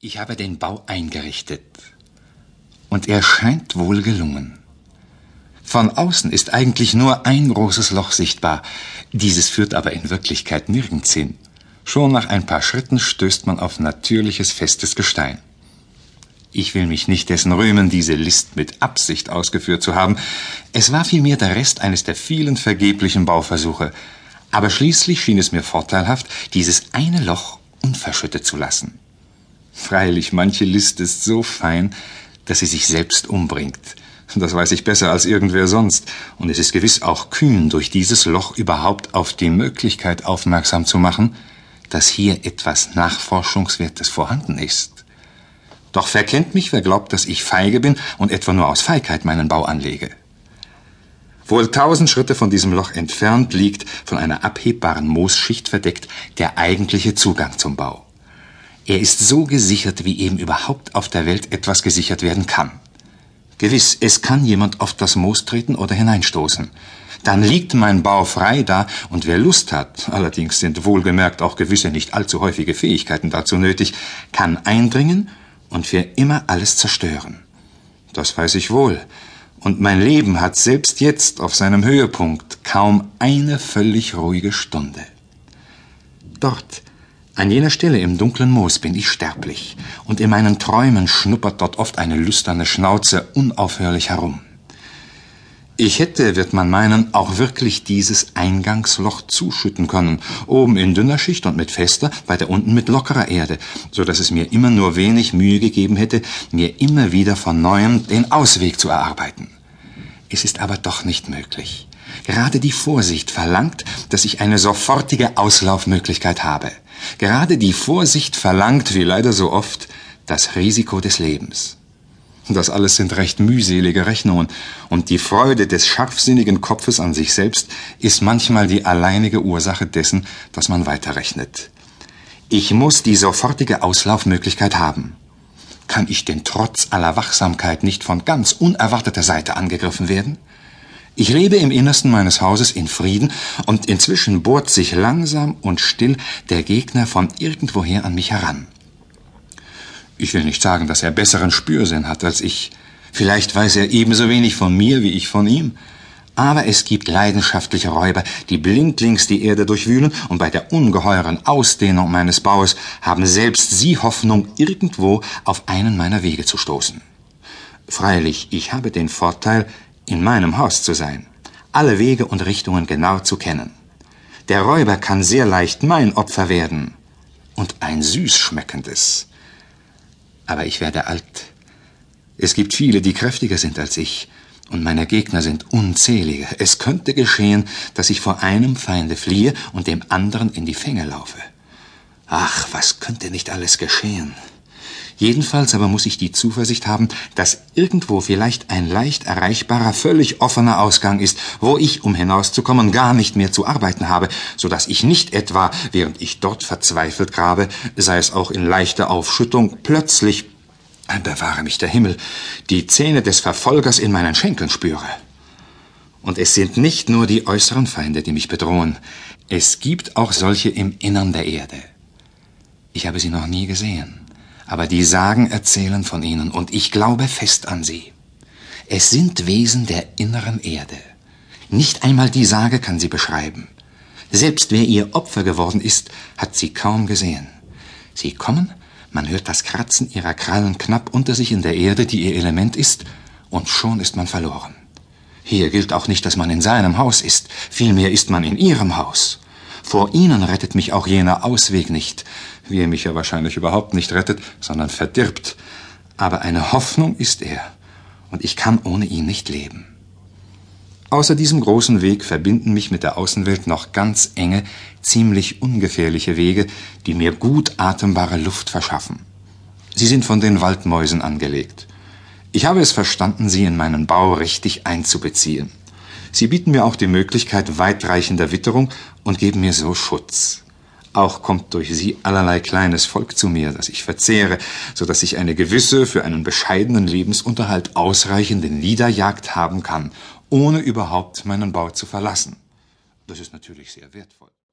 Ich habe den Bau eingerichtet. Und er scheint wohl gelungen. Von außen ist eigentlich nur ein großes Loch sichtbar. Dieses führt aber in Wirklichkeit nirgends hin. Schon nach ein paar Schritten stößt man auf natürliches, festes Gestein. Ich will mich nicht dessen rühmen, diese List mit Absicht ausgeführt zu haben. Es war vielmehr der Rest eines der vielen vergeblichen Bauversuche. Aber schließlich schien es mir vorteilhaft, dieses eine Loch unverschüttet zu lassen. Freilich, manche List ist so fein, dass sie sich selbst umbringt. Das weiß ich besser als irgendwer sonst. Und es ist gewiss auch kühn, durch dieses Loch überhaupt auf die Möglichkeit aufmerksam zu machen, dass hier etwas Nachforschungswertes vorhanden ist. Doch verkennt mich, wer glaubt, dass ich feige bin und etwa nur aus Feigheit meinen Bau anlege. Wohl tausend Schritte von diesem Loch entfernt liegt, von einer abhebbaren Moosschicht verdeckt, der eigentliche Zugang zum Bau. Er ist so gesichert, wie eben überhaupt auf der Welt etwas gesichert werden kann. Gewiss, es kann jemand auf das Moos treten oder hineinstoßen. Dann liegt mein Bau frei da, und wer Lust hat, allerdings sind wohlgemerkt auch gewisse nicht allzu häufige Fähigkeiten dazu nötig, kann eindringen und für immer alles zerstören. Das weiß ich wohl. Und mein Leben hat selbst jetzt auf seinem Höhepunkt kaum eine völlig ruhige Stunde. Dort, an jener Stelle im dunklen Moos bin ich sterblich, und in meinen Träumen schnuppert dort oft eine lüsterne Schnauze unaufhörlich herum. Ich hätte, wird man meinen, auch wirklich dieses Eingangsloch zuschütten können, oben in dünner Schicht und mit fester, weiter unten mit lockerer Erde, so dass es mir immer nur wenig Mühe gegeben hätte, mir immer wieder von neuem den Ausweg zu erarbeiten. Es ist aber doch nicht möglich. Gerade die Vorsicht verlangt, dass ich eine sofortige Auslaufmöglichkeit habe. Gerade die Vorsicht verlangt, wie leider so oft, das Risiko des Lebens. Das alles sind recht mühselige Rechnungen, und die Freude des scharfsinnigen Kopfes an sich selbst ist manchmal die alleinige Ursache dessen, dass man weiterrechnet. Ich muss die sofortige Auslaufmöglichkeit haben. Kann ich denn trotz aller Wachsamkeit nicht von ganz unerwarteter Seite angegriffen werden? Ich lebe im Innersten meines Hauses in Frieden, und inzwischen bohrt sich langsam und still der Gegner von irgendwoher an mich heran. Ich will nicht sagen, dass er besseren Spürsinn hat als ich. Vielleicht weiß er ebenso wenig von mir wie ich von ihm. Aber es gibt leidenschaftliche Räuber, die blindlings die Erde durchwühlen, und bei der ungeheuren Ausdehnung meines Baues haben selbst sie Hoffnung, irgendwo auf einen meiner Wege zu stoßen. Freilich, ich habe den Vorteil, in meinem Haus zu sein, alle Wege und Richtungen genau zu kennen. Der Räuber kann sehr leicht mein Opfer werden und ein süß schmeckendes. Aber ich werde alt. Es gibt viele, die kräftiger sind als ich, und meine Gegner sind unzählige. Es könnte geschehen, dass ich vor einem Feinde fliehe und dem anderen in die Fänge laufe. Ach, was könnte nicht alles geschehen? Jedenfalls aber muss ich die Zuversicht haben, dass irgendwo vielleicht ein leicht erreichbarer, völlig offener Ausgang ist, wo ich, um hinauszukommen, gar nicht mehr zu arbeiten habe, so dass ich nicht etwa, während ich dort verzweifelt grabe, sei es auch in leichter Aufschüttung, plötzlich, bewahre mich der Himmel, die Zähne des Verfolgers in meinen Schenkeln spüre. Und es sind nicht nur die äußeren Feinde, die mich bedrohen. Es gibt auch solche im Innern der Erde. Ich habe sie noch nie gesehen aber die Sagen erzählen von ihnen, und ich glaube fest an sie. Es sind Wesen der inneren Erde. Nicht einmal die Sage kann sie beschreiben. Selbst wer ihr Opfer geworden ist, hat sie kaum gesehen. Sie kommen, man hört das Kratzen ihrer Krallen knapp unter sich in der Erde, die ihr Element ist, und schon ist man verloren. Hier gilt auch nicht, dass man in seinem Haus ist, vielmehr ist man in ihrem Haus. Vor ihnen rettet mich auch jener Ausweg nicht, wie er mich ja wahrscheinlich überhaupt nicht rettet, sondern verdirbt. Aber eine Hoffnung ist er, und ich kann ohne ihn nicht leben. Außer diesem großen Weg verbinden mich mit der Außenwelt noch ganz enge, ziemlich ungefährliche Wege, die mir gut atembare Luft verschaffen. Sie sind von den Waldmäusen angelegt. Ich habe es verstanden, sie in meinen Bau richtig einzubeziehen. Sie bieten mir auch die Möglichkeit weitreichender Witterung und geben mir so Schutz. Auch kommt durch sie allerlei kleines Volk zu mir, das ich verzehre, so dass ich eine gewisse, für einen bescheidenen Lebensunterhalt ausreichende Niederjagd haben kann, ohne überhaupt meinen Bau zu verlassen. Das ist natürlich sehr wertvoll.